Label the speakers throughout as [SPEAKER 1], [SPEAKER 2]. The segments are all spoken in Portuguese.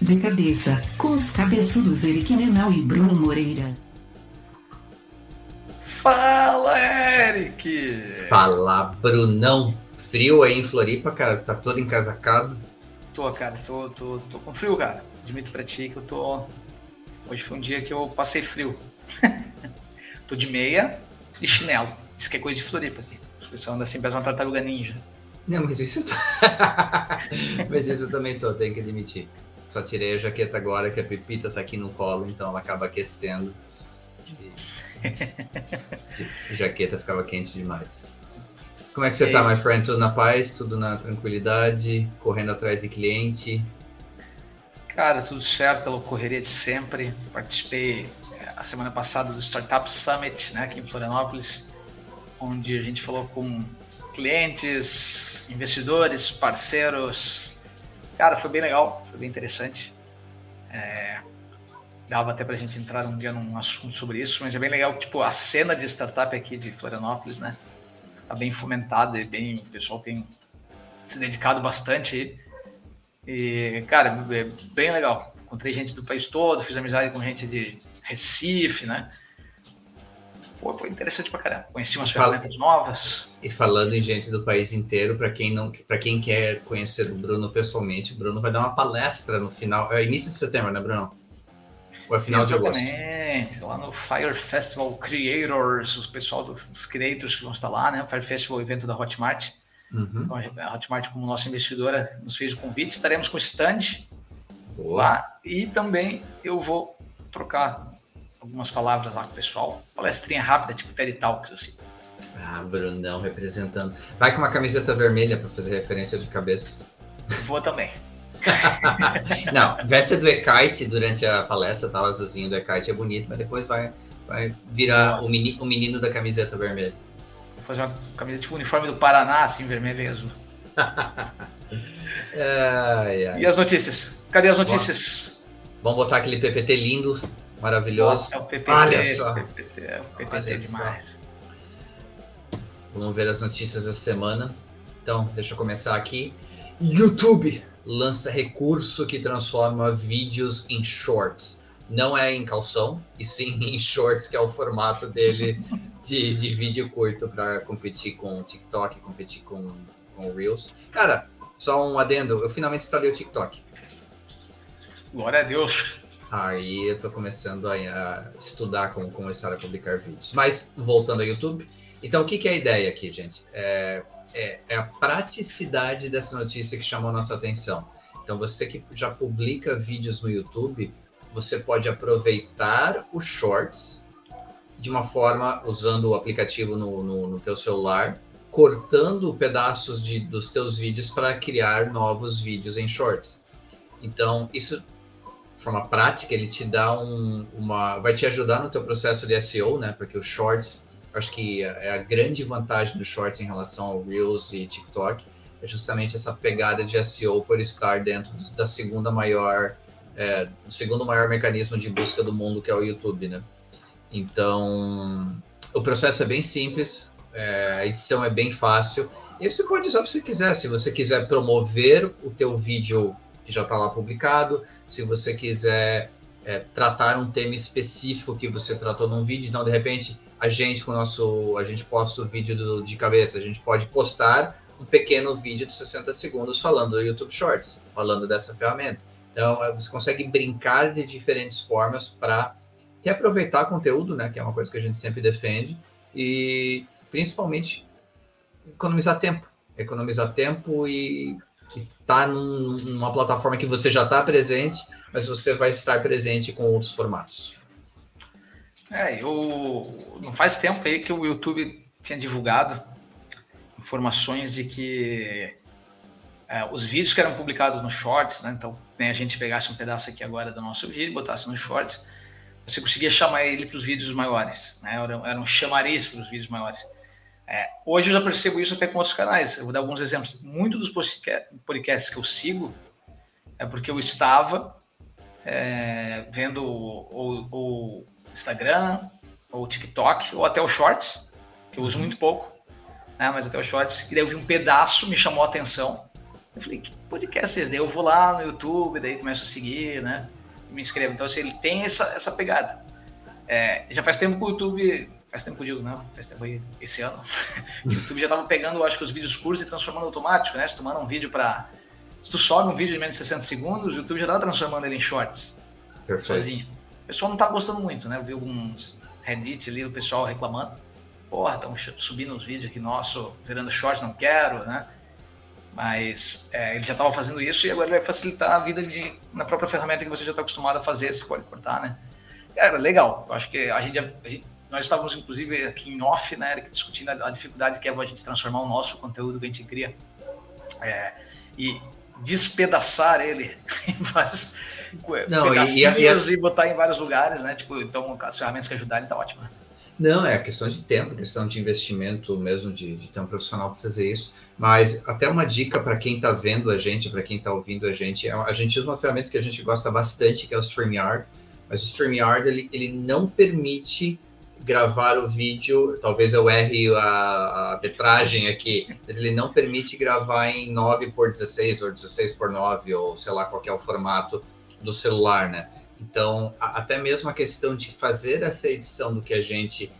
[SPEAKER 1] De cabeça, com os cabeçudos Eric Menal e Bruno Moreira.
[SPEAKER 2] Fala, Eric!
[SPEAKER 3] Fala, Brunão. Frio aí em Floripa, cara? Tá todo encasacado?
[SPEAKER 2] Tô, cara. Tô, tô, tô com frio, cara. Admito pra ti que eu tô... Hoje foi um dia que eu passei frio. tô de meia e chinelo. Isso que é coisa de Floripa aqui. O pessoal anda assim, parece uma tartaruga ninja.
[SPEAKER 3] Não, mas isso... mas isso eu também tô, tenho que admitir. Só tirei a jaqueta agora que a Pepita tá aqui no colo, então ela acaba aquecendo. a jaqueta ficava quente demais. Como é que você e tá, my friend? Tudo na paz, tudo na tranquilidade, correndo atrás de cliente?
[SPEAKER 2] Cara, tudo certo, pela correria de sempre. Participei é, a semana passada do Startup Summit, né, aqui em Florianópolis, onde a gente falou com clientes, investidores, parceiros, Cara, foi bem legal, foi bem interessante. É, dava até pra gente entrar um dia num assunto sobre isso, mas é bem legal, tipo, a cena de startup aqui de Florianópolis, né? Tá bem fomentada e bem, o pessoal tem se dedicado bastante. E, cara, é bem legal. Encontrei gente do país todo, fiz amizade com gente de Recife, né? Foi, foi interessante pra caramba. Conheci umas Fala... ferramentas novas.
[SPEAKER 3] E falando em gente do país inteiro, para quem não, para quem quer conhecer o Bruno pessoalmente, o Bruno vai dar uma palestra no final, é início de setembro, né, Bruno?
[SPEAKER 2] Ou é final Exatamente, de lá no Fire Festival Creators, o pessoal dos, dos creators que vão estar lá, né? O Fire Festival, evento da Hotmart. Uhum. Então, a Hotmart, como nossa investidora, nos fez o convite. Estaremos com o stand Boa. lá e também eu vou trocar algumas palavras lá com o pessoal. Palestrinha rápida, tipo TED Talks, assim.
[SPEAKER 3] Ah, Brunão representando. Vai com uma camiseta vermelha para fazer referência de cabeça.
[SPEAKER 2] Vou também.
[SPEAKER 3] Não, veste do Ekite durante a palestra, tá? O azulzinho do Ekite é bonito, mas depois vai, vai virar o, meni, o menino da camiseta vermelha.
[SPEAKER 2] Vou fazer uma camiseta tipo uniforme do Paraná, assim, vermelho e azul. ai, ai. E as notícias? Cadê as notícias?
[SPEAKER 3] Vamos botar aquele PPT lindo Maravilhoso.
[SPEAKER 2] É o PPT, Olha só. PPT, é o PPT Olha demais.
[SPEAKER 3] Só. Vamos ver as notícias da semana. Então, deixa eu começar aqui. YouTube lança recurso que transforma vídeos em shorts. Não é em calção, e sim em shorts, que é o formato dele de, de vídeo curto para competir com o TikTok, competir com, com o Reels. Cara, só um adendo, eu finalmente instalei o TikTok.
[SPEAKER 2] Glória a Deus.
[SPEAKER 3] Aí eu tô começando a, a, estudar como começar a publicar vídeos. Mas, voltando ao YouTube, então o que, que é a ideia aqui, gente? É, é, é, a praticidade dessa notícia que chamou nossa atenção. Então, você que já publica vídeos no YouTube, você pode aproveitar os shorts de uma forma, usando o aplicativo no, no, no teu celular, cortando pedaços de, dos teus vídeos para criar novos vídeos em shorts. Então, isso forma prática, ele te dá um, uma. vai te ajudar no teu processo de SEO, né? Porque os shorts, acho que é a grande vantagem dos shorts em relação ao Reels e TikTok, é justamente essa pegada de SEO por estar dentro da segunda maior, é, do segundo maior mecanismo de busca do mundo, que é o YouTube, né? Então, o processo é bem simples, é, a edição é bem fácil. E você pode usar o que você quiser. Se você quiser promover o teu vídeo que já está lá publicado. Se você quiser é, tratar um tema específico que você tratou num vídeo, então de repente a gente com o nosso, a gente posta o vídeo do, de cabeça, a gente pode postar um pequeno vídeo de 60 segundos falando do YouTube Shorts, falando dessa ferramenta. Então é, você consegue brincar de diferentes formas para reaproveitar conteúdo, né, que é uma coisa que a gente sempre defende e principalmente economizar tempo, economizar tempo e está num, numa plataforma que você já está presente, mas você vai estar presente com outros formatos.
[SPEAKER 2] É, eu não faz tempo aí que o YouTube tinha divulgado informações de que é, os vídeos que eram publicados no Shorts, né, então né, a gente pegasse um pedaço aqui agora do nosso vídeo, botasse no Shorts, você conseguia chamar ele para os vídeos maiores, né, eram, eram chamariz para os vídeos maiores. É, hoje eu já percebo isso até com outros canais. Eu vou dar alguns exemplos. Muito dos podcasts que eu sigo é porque eu estava é, vendo o, Instagram, ou TikTok, ou até o Shorts, que eu uso muito pouco, né, mas até o Shorts. E daí eu vi um pedaço, me chamou a atenção. Eu falei, que podcast é esse? Daí eu vou lá no YouTube, daí começo a seguir, né? Me inscrevo. Então, assim, ele tem essa, essa pegada. É, já faz tempo que o YouTube. Faz tempo que eu digo, não, faz tempo aí, esse ano. o YouTube já tava pegando, acho que os vídeos curtos e transformando automático, né? Se tu manda um vídeo para Se tu sobe um vídeo de menos de 60 segundos, o YouTube já tá transformando ele em shorts. Perfeito. Sozinho. O pessoal não tá gostando muito, né? Eu vi alguns Reddit ali, o pessoal reclamando. Porra, estão subindo os vídeos aqui nosso, virando shorts, não quero, né? Mas é, ele já estava fazendo isso e agora ele vai facilitar a vida de, na própria ferramenta que você já está acostumado a fazer, você pode cortar, né? Cara, legal. Eu acho que a gente, a gente, nós estávamos inclusive aqui em off, né, Eric, discutindo a, a, dificuldade que é a gente transformar o nosso conteúdo que a gente cria é, e despedaçar ele em vários Não, pedacinhos e, e, e, botar em vários lugares, né? Tipo, então as ferramentas que ajudarem tá ótimo.
[SPEAKER 3] Não, é questão de tempo, questão de investimento mesmo, de, de ter um profissional para fazer isso. Mas até uma dica para quem está vendo a gente, para quem está ouvindo a gente, é, a gente usa uma ferramenta que a gente gosta bastante, que é o StreamYard. Mas o StreamYard ele, ele não permite gravar o vídeo, talvez eu erre a, a metragem aqui, mas ele não permite gravar em 9 por 16 ou 16 por 9 ou sei lá qual é o formato do celular, né? Então, a, até mesmo a questão de fazer essa edição do que a gente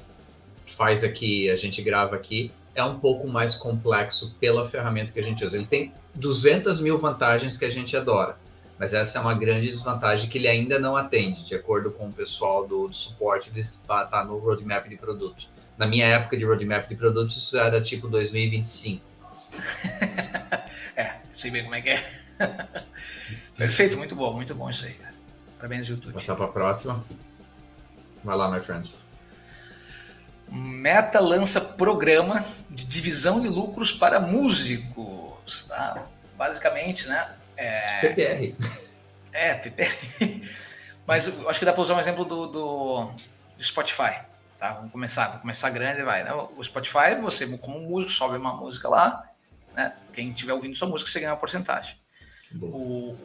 [SPEAKER 3] faz aqui, a gente grava aqui, é um pouco mais complexo pela ferramenta que a gente usa. Ele tem 200 mil vantagens que a gente adora, mas essa é uma grande desvantagem que ele ainda não atende, de acordo com o pessoal do, do suporte, ele está tá no roadmap de produto. Na minha época de roadmap de produtos, isso era tipo 2025.
[SPEAKER 2] é, sei bem como é que é. Perfeito, muito bom, muito bom isso aí. Parabéns, YouTube.
[SPEAKER 3] Passar para a próxima. Vai lá, my friend.
[SPEAKER 2] Meta lança programa de divisão de lucros para músicos. Tá? Basicamente, né?
[SPEAKER 3] É... PPR.
[SPEAKER 2] É, PPR. Mas eu acho que dá para usar um exemplo do, do, do, Spotify. Tá? Vamos começar, vamos começar grande vai. Né? O Spotify, você como músico, sobe uma música lá. Né? Quem estiver ouvindo sua música, você ganha uma porcentagem. O,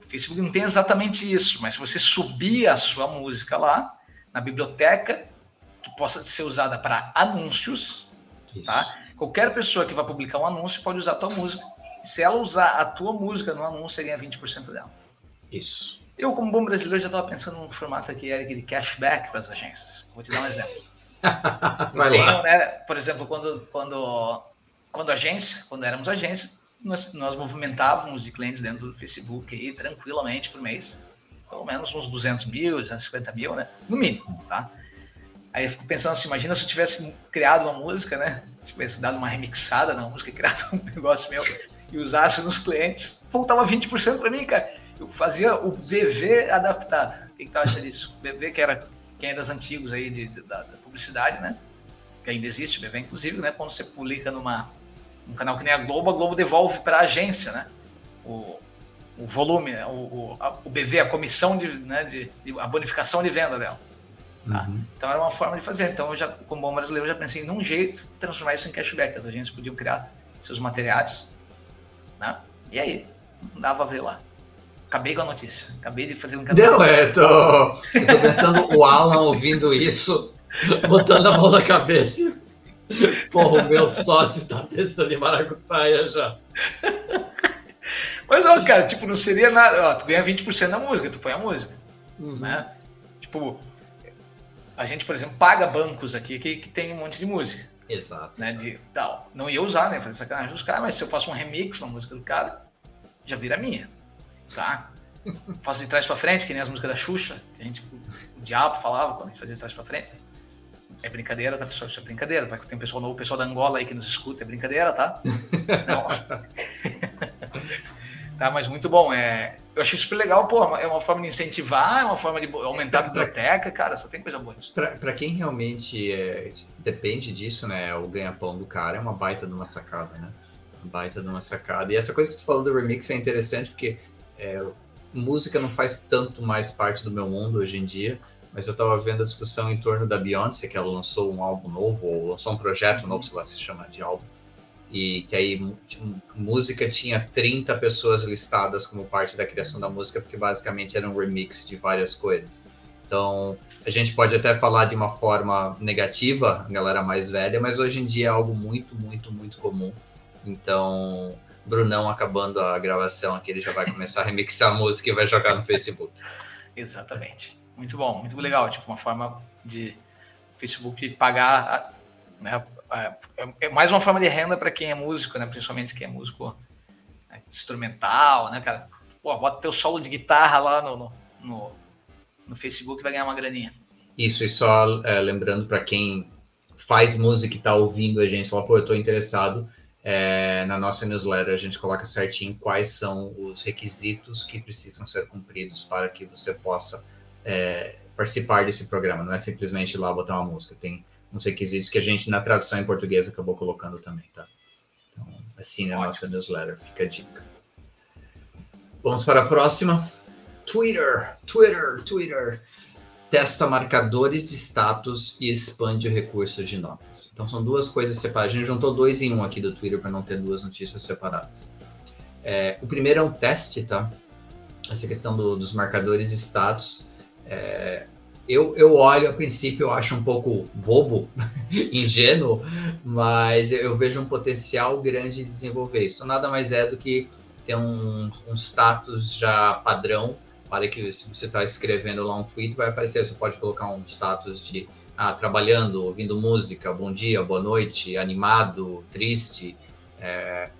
[SPEAKER 2] Facebook não tem exatamente isso, mas se você subir a sua música lá na biblioteca, que possa ser usada para anúncios, isso. tá? Qualquer pessoa que vai publicar um anúncio pode usar a tua música. Se ela usar a tua música no anúncio, você ganha 20% dela.
[SPEAKER 3] Isso.
[SPEAKER 2] Eu, como bom brasileiro, já estava pensando num formato aqui, Eric, de cashback para as agências. Vou te dar um exemplo. Eu tenho, né, por exemplo, quando, quando, quando agência, quando éramos agência, nós, nós movimentávamos de clientes dentro do Facebook aí, tranquilamente por mês. Pelo menos uns 200 mil, 250 mil, né? No mínimo, tá? Aí eu fico pensando assim, imagina se eu tivesse criado uma música, né? Se tivesse dado uma remixada na música, criado um negócio meu e usasse nos clientes, voltava 20% para mim, cara. Eu fazia o BV adaptado. O que, tu acha disso? O BV, que era quem é das antigos aí de, de da, da, publicidade, né? Que ainda existe, o BV, inclusive, né? Quando você publica numa, um canal que nem a Globo, a Globo devolve para a agência, né? O, o volume, né? o, o, a, o BV, a comissão de, né, de, de, a bonificação de venda dela. Tá? Uhum. Então era uma forma de fazer. Então eu já, como bom brasileiro, já pensei num jeito de transformar isso em cashback. As agências podiam criar seus materiais, né? E aí, não dava a ver lá. Acabei com a notícia. Acabei de fazer um
[SPEAKER 3] Não, é, tô, eu tô pensando o Alan ouvindo isso, botando a mão na cabeça. Porra, o meu sócio tá pensando em maracutaia já.
[SPEAKER 2] Mas, ó, cara, tipo, não seria nada. Ó, tu ganha 20% da música, tu põe a música. Uhum. Né? Tipo, a gente, por exemplo, paga bancos aqui que, que tem um monte de música.
[SPEAKER 3] Exato.
[SPEAKER 2] Né, de, tal. Não ia usar, né? Fazer sacanagem dos caras, mas se eu faço um remix na música do cara, já vira minha. Tá? faço de trás pra frente, que nem as músicas da Xuxa, que a gente, o diabo falava quando a gente fazia de trás pra frente. É brincadeira, tá, pessoal? Isso é brincadeira. Vai que tem pessoal novo, pessoal da Angola aí que nos escuta. É brincadeira, tá? Não. tá, mas muito bom. É, eu achei super legal, pô. É uma forma de incentivar, é uma forma de aumentar a biblioteca, cara. Só tem coisa boa nisso.
[SPEAKER 3] Para quem realmente é, depende disso, né? O ganha-pão do cara é uma baita de uma sacada, né? Uma baita de uma sacada. E essa coisa que tu falou do remix é interessante porque é, música não faz tanto mais parte do meu mundo hoje em dia mas eu estava vendo a discussão em torno da Beyoncé, que ela lançou um álbum novo, ou lançou um projeto novo, sei lá se chama de álbum, e que aí música tinha 30 pessoas listadas como parte da criação da música, porque basicamente era um remix de várias coisas. Então, a gente pode até falar de uma forma negativa, a galera mais velha, mas hoje em dia é algo muito, muito, muito comum. Então, Brunão acabando a gravação aqui, ele já vai começar a remixar a música e vai jogar no Facebook.
[SPEAKER 2] Exatamente. Muito bom, muito legal. Tipo, uma forma de Facebook pagar, né? É, é mais uma forma de renda para quem é músico, né? Principalmente quem é músico né? instrumental, né, cara? Pô, bota teu solo de guitarra lá no, no, no Facebook e vai ganhar uma graninha.
[SPEAKER 3] Isso, e só é, lembrando para quem faz música e está ouvindo a gente, fala, pô, eu estou interessado, é, na nossa newsletter a gente coloca certinho quais são os requisitos que precisam ser cumpridos para que você possa é, participar desse programa. Não é simplesmente ir lá botar uma música, tem uns requisitos que a gente, na tradução em português, acabou colocando também, tá? Então, assine a nossa newsletter, fica a dica. Vamos para a próxima. Twitter, Twitter, Twitter testa marcadores de status e expande o recurso de notas. Então são duas coisas separadas. A gente juntou dois em um aqui do Twitter para não ter duas notícias separadas. É, o primeiro é um teste, tá? Essa questão do, dos marcadores de status. É, eu, eu olho, a princípio, eu acho um pouco bobo, ingênuo, mas eu vejo um potencial grande de desenvolver isso. Nada mais é do que ter um, um status já padrão para que se você está escrevendo lá um tweet, vai aparecer, você pode colocar um status de ah, trabalhando, ouvindo música, bom dia, boa noite, animado, triste, é,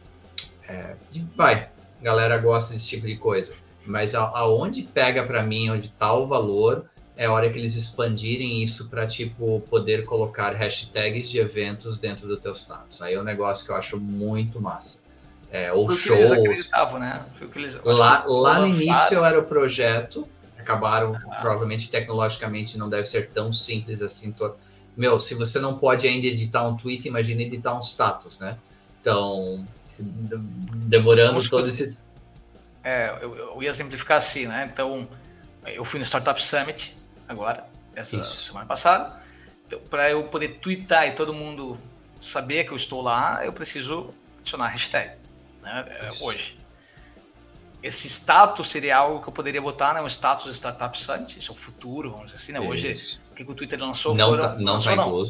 [SPEAKER 3] é, vai, galera gosta desse tipo de coisa. Mas a, aonde pega para mim, onde está o valor, é hora que eles expandirem isso para tipo poder colocar hashtags de eventos dentro do teu status. Aí é um negócio que eu acho muito massa é, ou Foi shows.
[SPEAKER 2] Que eles acreditavam, né? Foi o que eles,
[SPEAKER 3] lá lá no início era o projeto, acabaram, ah. provavelmente tecnologicamente não deve ser tão simples assim. To... Meu, se você não pode ainda editar um tweet, imagine editar um status, né? Então, demorando todo esse.
[SPEAKER 2] É, eu, eu, ia exemplificar assim, né? Então, eu fui no Startup Summit agora, essa Isso. semana passada. Então, para eu poder twittar e todo mundo saber que eu estou lá, eu preciso adicionar hashtag né, é, hoje. Esse status seria algo que eu poderia botar, né? Um status de Startup Summit, esse é o futuro, vamos dizer assim, né? Hoje, o que o Twitter lançou
[SPEAKER 3] não
[SPEAKER 2] foram...
[SPEAKER 3] Tá, não lançou, tá não.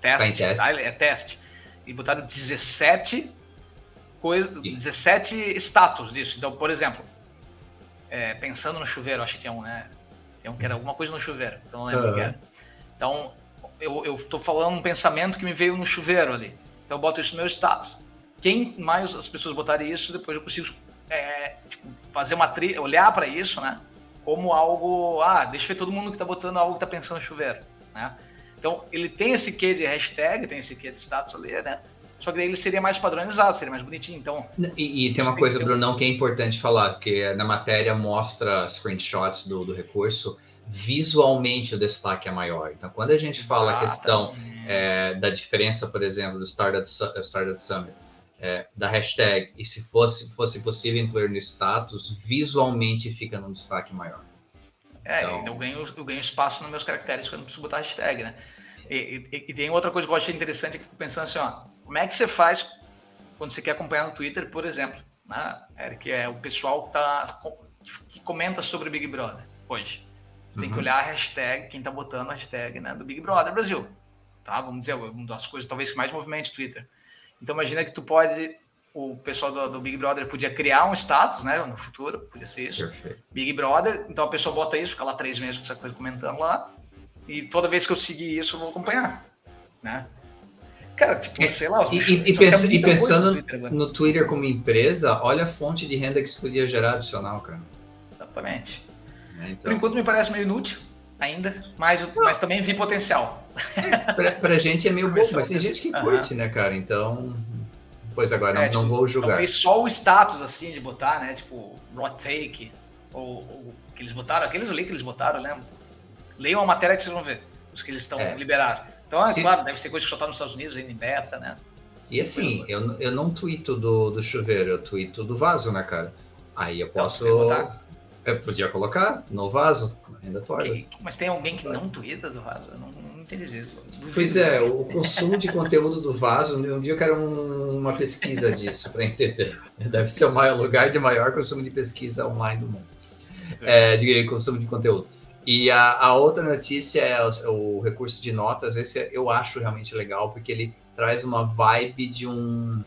[SPEAKER 2] Teste, tá teste. Tá? é teste. E botaram 17 coisa, 17 status disso. Então, por exemplo, é, pensando no chuveiro, acho que tinha um, né? Tinha um que era alguma coisa no chuveiro, então não lembro uhum. o que era. Então, eu estou falando um pensamento que me veio no chuveiro ali. Então, eu boto isso no meu status quem mais as pessoas botarem isso, depois eu consigo é, tipo, fazer uma tri olhar para isso, né? Como algo, ah, deixa eu ver todo mundo que tá botando algo que tá pensando em chuveiro, né? Então, ele tem esse quê de hashtag, tem esse quê de status ali, né? Só que daí ele seria mais padronizado, seria mais bonitinho. Então,
[SPEAKER 3] e, e tem uma coisa, tem Brunão, que é importante falar, porque na matéria mostra screenshots do, do recurso, visualmente o destaque é maior. Então, quando a gente fala a questão é, da diferença, por exemplo, do Startup, Startup Summit é, da hashtag e se fosse, fosse possível incluir no status, visualmente fica num destaque maior.
[SPEAKER 2] É, então... eu, ganho, eu ganho espaço nos meus caracteres quando eu não preciso botar hashtag, né? E, e, e, tem outra coisa que eu achei interessante que eu fico pensando assim, ó, como é que você faz quando você quer acompanhar no Twitter, por exemplo, né? Eric, é o pessoal que, tá, que comenta sobre Big Brother hoje. Você uhum. tem que uhum. olhar a hashtag, quem tá botando a hashtag né, do Big Brother Brasil. Tá? Vamos dizer, uma das coisas talvez que mais movimente o Twitter. Então imagina que tu pode, o pessoal do, do, Big Brother podia criar um status, né? No futuro, podia ser isso. Perfeito. Big Brother, então a pessoa bota isso, fica lá três meses com essa coisa comentando lá, e toda vez que eu seguir isso, eu vou acompanhar, né? Cara, tipo,
[SPEAKER 3] é,
[SPEAKER 2] sei lá.
[SPEAKER 3] E, e, e, pens, e pensando no Twitter, no Twitter, como empresa, olha a fonte de renda que isso podia gerar adicional, cara.
[SPEAKER 2] Exatamente. É, então... Por enquanto me parece meio inútil ainda, mas, mas também vi potencial.
[SPEAKER 3] É, pra, pra gente é meio bobo, mas tem gente que curte, uhum. né, cara? Então, pois agora, não, é, tipo, não vou julgar. Talvez
[SPEAKER 2] só o status, assim, de botar, né, tipo, raw take, ou, ou, que eles botaram, aqueles ali que eles botaram, lembra? Leiam a matéria que vocês vão ver, os que eles estão é. Então, é claro, deve ser coisa que só tá nos Estados Unidos, ainda em beta, né?
[SPEAKER 3] E assim, eu, eu não tweeto do, do chuveiro, eu tweeto do vaso, né, cara? Aí eu então, posso... Então, eu podia colocar no vaso, ainda
[SPEAKER 2] torna. Mas tem alguém que não twitta do vaso? Eu não, não entendi isso.
[SPEAKER 3] Pois é, o consumo de conteúdo do vaso, um dia eu quero um, uma pesquisa disso para entender. Deve ser o maior lugar de maior consumo de pesquisa online do mundo. É, de consumo de conteúdo. E a, a outra notícia é o, o, recurso de notas. Esse eu acho realmente legal, porque ele traz uma vibe de um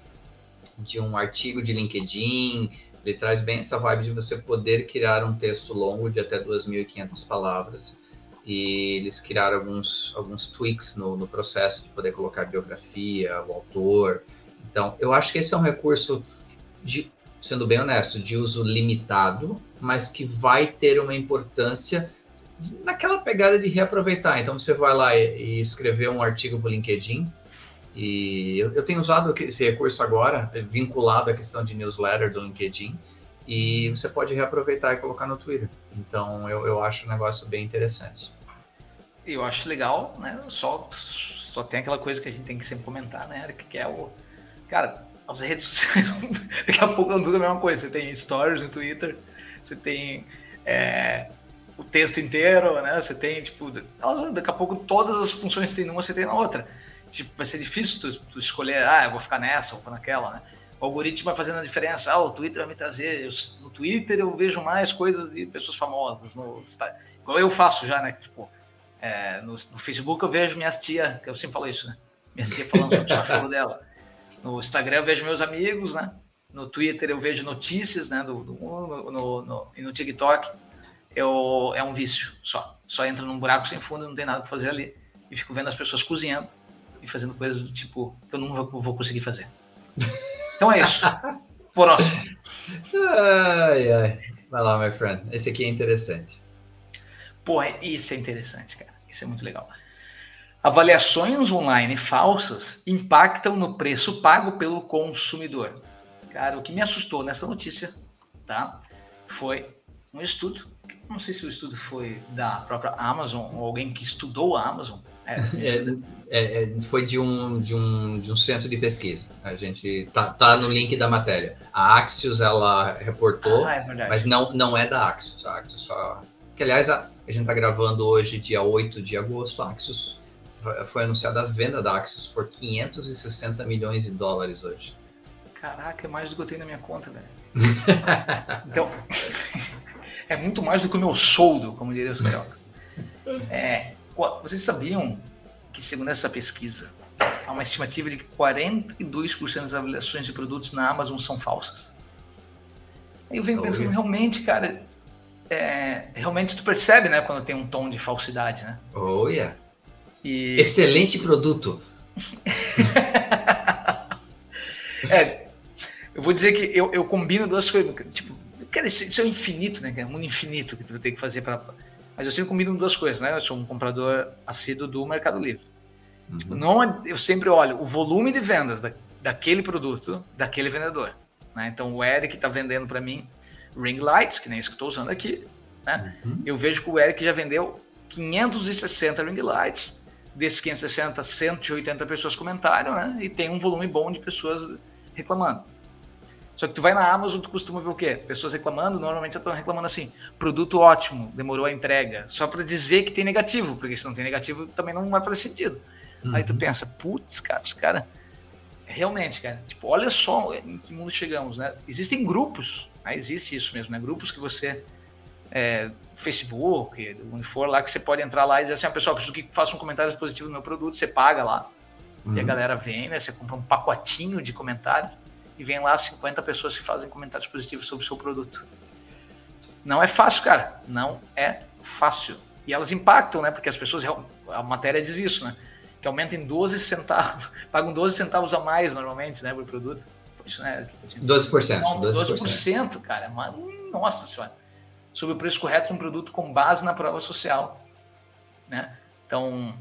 [SPEAKER 3] de um artigo de LinkedIn, ele traz bem essa vibe de você poder criar um texto longo de até 2.500 palavras. E eles criaram alguns, alguns tweaks no, no processo de poder colocar biografia, o autor. Então, eu acho que esse é um recurso, de, sendo bem honesto, de uso limitado, mas que vai ter uma importância naquela pegada de reaproveitar. Então, você vai lá e, e escrever um artigo para o LinkedIn, e eu, eu, tenho usado esse recurso agora, vinculado à questão de newsletter do LinkedIn, e você pode reaproveitar e colocar no Twitter. Então, eu, eu acho um negócio bem interessante.
[SPEAKER 2] Eu acho legal, né? Só, só tem aquela coisa que a gente tem que sempre comentar, né, Eric, que é o. Cara, as redes sociais, daqui a pouco não tudo a mesma coisa. Você tem stories no Twitter, você tem é, o texto inteiro, né? Você tem, tipo, daqui a pouco todas as funções que tem numa, você tem na outra tipo, vai ser difícil tu, tu, escolher, ah, eu vou ficar nessa ou naquela, né? O algoritmo vai fazendo a diferença. Ah, o Twitter vai me trazer. Eu, no Twitter eu vejo mais coisas de pessoas famosas. No, igual eu faço já, né? Tipo, é, no, no, Facebook eu vejo minhas tia, que eu sempre falo isso, né? Minhas tia falando sobre o cachorro dela. No Instagram eu vejo meus amigos, né? No Twitter eu vejo notícias, né? Do, do no, no, no, e no TikTok eu, é um vício só. Só entra num buraco sem fundo, não tem nada para fazer ali. E fico vendo as pessoas cozinhando e fazendo coisas do tipo que eu não vou, conseguir fazer. Então é isso. Próximo.
[SPEAKER 3] Ai, ai. Vai lá, my friend. Esse aqui é interessante.
[SPEAKER 2] Porra, isso é interessante, cara. Isso é muito legal. Avaliações online falsas impactam no preço pago pelo consumidor. Cara, o que me assustou nessa notícia, tá? Foi um estudo. Não sei se o estudo foi da própria Amazon ou alguém que estudou a Amazon.
[SPEAKER 3] É, é, é, é, foi de um, de, um, de um centro de pesquisa. A gente tá, tá no link da matéria. A Axios ela reportou, ah, é mas não, não é da Axios. A Axios só. Que aliás, a, a gente está gravando hoje, dia 8 de agosto. A Axios foi anunciada a venda da Axios por 560 milhões de dólares hoje.
[SPEAKER 2] Caraca, é mais do que eu tenho na minha conta, velho. então, é muito mais do que o meu soldo, como diria os cariocas. É, vocês sabiam que, segundo essa pesquisa, há uma estimativa de que 42% das avaliações de produtos na Amazon são falsas. Aí eu venho pensando, realmente, cara, é, realmente tu percebe, né, quando tem um tom de falsidade, né?
[SPEAKER 3] Oh, yeah. E... Excelente produto.
[SPEAKER 2] é, eu vou dizer que eu, eu combino duas coisas. Tipo, cara, isso, isso é infinito, né? É um mundo infinito que tu ter que fazer para mas eu sempre combino duas coisas, né? Eu sou um comprador assíduo do Mercado Livre. Uhum. Tipo, não, eu sempre olho o volume de vendas da, daquele produto, daquele vendedor. Né? Então, o Eric está vendendo para mim ring lights, que nem isso que estou usando aqui. Né? Uhum. Eu vejo que o Eric já vendeu 560 ring lights. Desses 560, 180 pessoas comentaram, né? E tem um volume bom de pessoas reclamando. Só que tu vai na Amazon, tu costuma ver o quê? Pessoas reclamando, normalmente estão reclamando assim, produto ótimo, demorou a entrega, só para dizer que tem negativo, porque se não tem negativo também não vai fazer sentido. Uhum. Aí tu uhum. pensa, putz, cara, os caras realmente, cara, tipo, olha só em que mundo chegamos, né? Existem grupos, né? existe isso mesmo, né? Grupos que você é, Facebook, onde for lá, que você pode entrar lá e dizer assim, ah, pessoal, preciso que faça um comentário positivo no meu produto, você paga lá. Uhum. E a uhum. galera vem, né? Você compra um pacotinho de comentários e vem lá 50 pessoas que fazem comentários positivos sobre o seu produto. Não é fácil, cara. Não é fácil. E elas impactam, né? Porque as pessoas, a matéria diz isso, né? Que aumenta em 12 centavos, pagam 12 centavos a mais normalmente, né, por produto.
[SPEAKER 3] Isso, né? 12%. Não, 12%,
[SPEAKER 2] 12%, cara. Nossa senhora. Sobre o preço correto de um produto com base na prova social. Né? Então,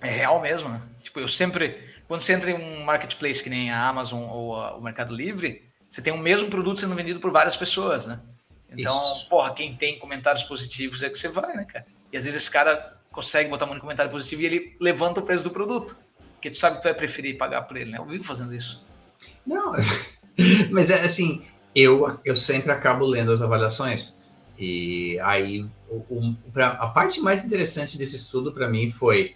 [SPEAKER 2] é real mesmo, né? Tipo, eu sempre quando você entra em um marketplace que nem a Amazon ou a, o Mercado Livre, você tem o mesmo produto sendo vendido por várias pessoas, né? Então, Isso. porra, quem tem comentários positivos é que você vai, né, cara? E às vezes esse cara consegue botar um comentário positivo e ele levanta o preço do produto. Porque tu sabe que tu vai preferir pagar por ele, né? Eu vivo fazendo isso.
[SPEAKER 3] Não, mas é assim, eu, eu sempre acabo lendo as avaliações. E aí, o, o, a parte mais interessante desse estudo para mim foi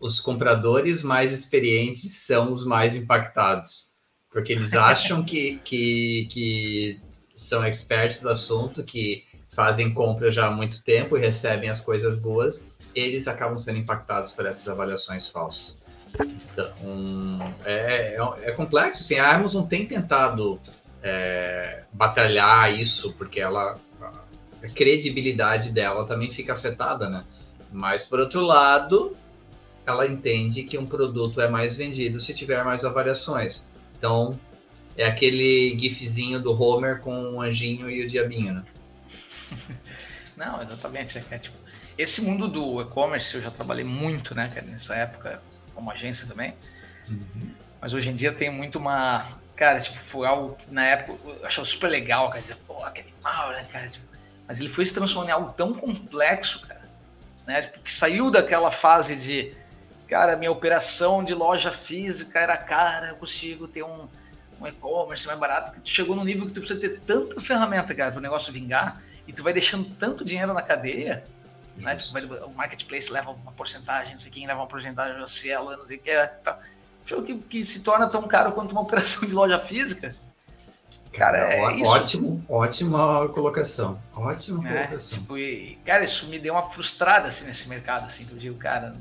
[SPEAKER 3] os compradores mais experientes são os mais impactados, porque eles acham que, que, que são experts do assunto, que fazem compra já há muito tempo e recebem as coisas boas, eles acabam sendo impactados por essas avaliações falsas. Então, é, é, é complexo. Assim, a Amazon tem tentado é, batalhar isso, porque ela a credibilidade dela também fica afetada, né? Mas, por outro lado, ela entende que um produto é mais vendido se tiver mais avaliações. Então, é aquele gifzinho do Homer com o anjinho e o diabinho, né?
[SPEAKER 2] Não, exatamente. É, é, tipo, esse mundo do e-commerce eu já trabalhei muito, né, nessa época, como agência também. Uhum. Mas hoje em dia tem muito uma. Cara, tipo, foi algo que na época eu achava super legal, cara. Dizer, pô, que animal, né, cara? Tipo, mas ele foi se transformando em algo tão complexo, cara. Né? Tipo, que saiu daquela fase de, cara, minha operação de loja física era cara, eu consigo ter um, um e-commerce mais barato, que tu chegou no nível que tu precisa ter tanta ferramenta, cara, para o negócio vingar, e tu vai deixando tanto dinheiro na cadeia, né? O marketplace leva uma porcentagem, não sei quem leva uma porcentagem da Cielo, não sei o que, tá. que, que se torna tão caro quanto uma operação de loja física.
[SPEAKER 3] Cara, é ótimo, isso. ótima colocação. Ótima é, colocação.
[SPEAKER 2] Tipo, e, cara, isso me deu uma frustrada assim, nesse mercado, assim, que eu digo, cara,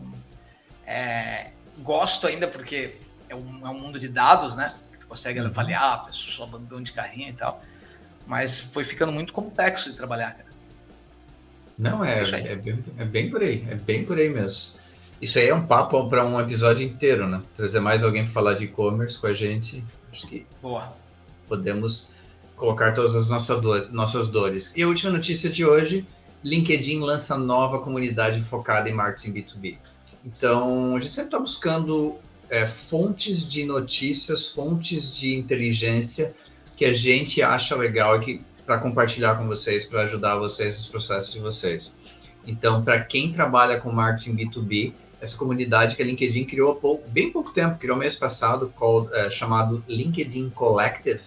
[SPEAKER 2] é, gosto ainda porque é um, é um mundo de dados, né? consegue uhum. avaliar a pessoa abandono de carrinho e tal. Mas foi ficando muito complexo de trabalhar, cara.
[SPEAKER 3] Não, é, é, bem, é bem por aí, é bem por aí mesmo. Isso aí é um papo para um episódio inteiro, né? Trazer mais alguém para falar de e-commerce com a gente. Acho que Boa. podemos colocar todas as nossas, do nossas dores. E a última notícia de hoje: LinkedIn lança nova comunidade focada em marketing B2B. Então, a gente sempre está buscando é, fontes de notícias, fontes de inteligência que a gente acha legal para compartilhar com vocês, para ajudar vocês nos processos de vocês. Então, para quem trabalha com marketing B2B, essa comunidade que a LinkedIn criou há pouco, bem pouco tempo, criou mês passado, called, é, chamado LinkedIn Collective.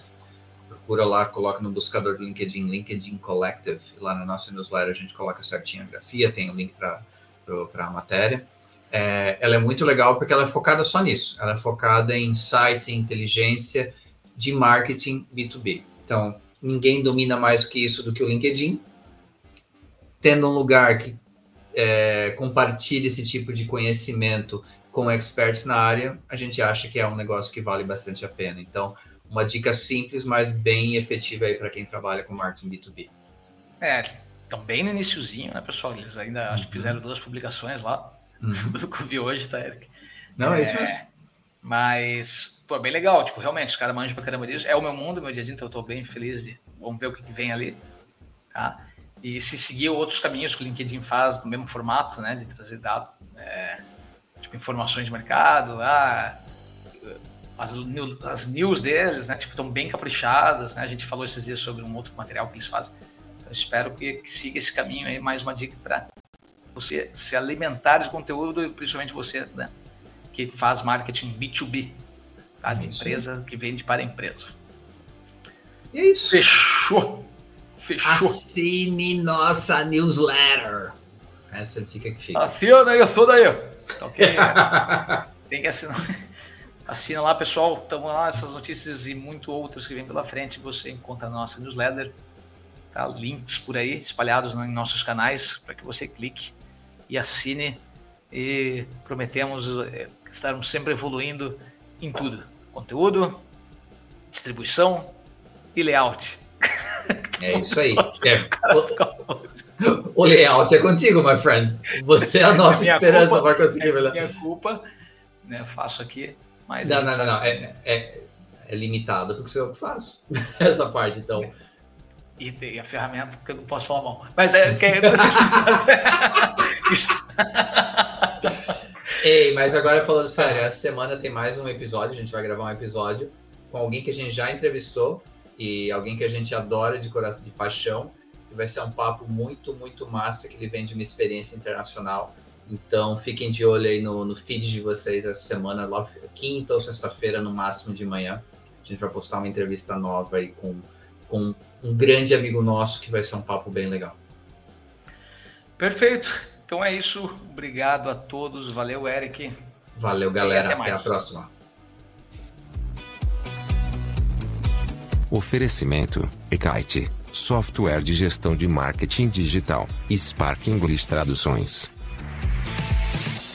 [SPEAKER 3] Procura lá, coloca no buscador do LinkedIn, LinkedIn Collective. Lá na nossa newsletter a gente coloca certinho a grafia, tem o link para a matéria é, ela é muito legal porque ela é focada só nisso. Ela é focada em sites, em inteligência de marketing B2B. Então, ninguém domina mais que isso do que o LinkedIn. Tendo um lugar que é, compartilha esse tipo de conhecimento com experts na área, a gente acha que é um negócio que vale bastante a pena. Então, uma dica simples, mas bem efetiva aí para quem trabalha com marketing B2B.
[SPEAKER 2] É, estão bem no iníciozinho, né, pessoal? Eles ainda acho que fizeram duas publicações lá uhum. do que eu vi hoje, tá, Eric?
[SPEAKER 3] Não, é, é isso mesmo.
[SPEAKER 2] Mas, pô, bem legal. Tipo, realmente, os caras manjam pra caramba disso. É o meu mundo, meu dia a dia, então eu tô bem feliz de. Vamos ver o que, que vem ali. Tá? E se seguir outros caminhos que o LinkedIn faz no mesmo formato, né? De trazer dados, é, tipo, informações de mercado, ah, as, as news deles, né? Tipo, estão bem caprichadas, né? A gente falou esses dias sobre um outro material que eles fazem. Então, espero que, que siga esse caminho aí. Mais uma dica para você se alimentar de conteúdo, principalmente você, né, que faz marketing B2B, tá? De empresa que vende para empresa.
[SPEAKER 3] E é isso.
[SPEAKER 2] Fechou. Fechou.
[SPEAKER 3] Assine nossa newsletter. Essa é dica que fica.
[SPEAKER 2] Assina isso daí. Então, okay. tem que assinar. Assina lá, pessoal. Estamos lá, essas notícias e muito outras que vem pela frente. Você encontra na nossa newsletter. Tá? Links por aí espalhados em nossos canais para que você clique e assine e prometemos eh, estarmos sempre evoluindo em tudo: conteúdo, distribuição e layout.
[SPEAKER 3] É isso aí. É. O, o, layout é contigo, my friend. Você é a nossa é esperança para conseguir.
[SPEAKER 2] É minha culpa, né? Faço aqui, mas
[SPEAKER 3] não, não, não, não. É, é, é limitado porque eu que faço essa parte, então.
[SPEAKER 2] E tem a ferramenta que eu não posso falar mal. Mas é. Que...
[SPEAKER 3] Ei, mas agora falando sério, essa semana tem mais um episódio, a gente vai gravar um episódio com alguém que a gente já entrevistou e alguém que a gente adora de coração, de paixão. E vai ser um papo muito, muito massa que ele vem de uma experiência internacional. Então fiquem de olho aí no, no feed de vocês essa semana, quinta ou sexta-feira, no máximo de manhã. A gente vai postar uma entrevista nova aí com, com um grande amigo nosso que vai ser um papo bem legal.
[SPEAKER 2] Perfeito. Então é isso. Obrigado a todos. Valeu, Eric.
[SPEAKER 3] Valeu, galera. Até, até a próxima.
[SPEAKER 4] Oferecimento: Ekite, software de gestão de marketing digital. Spark English Traduções.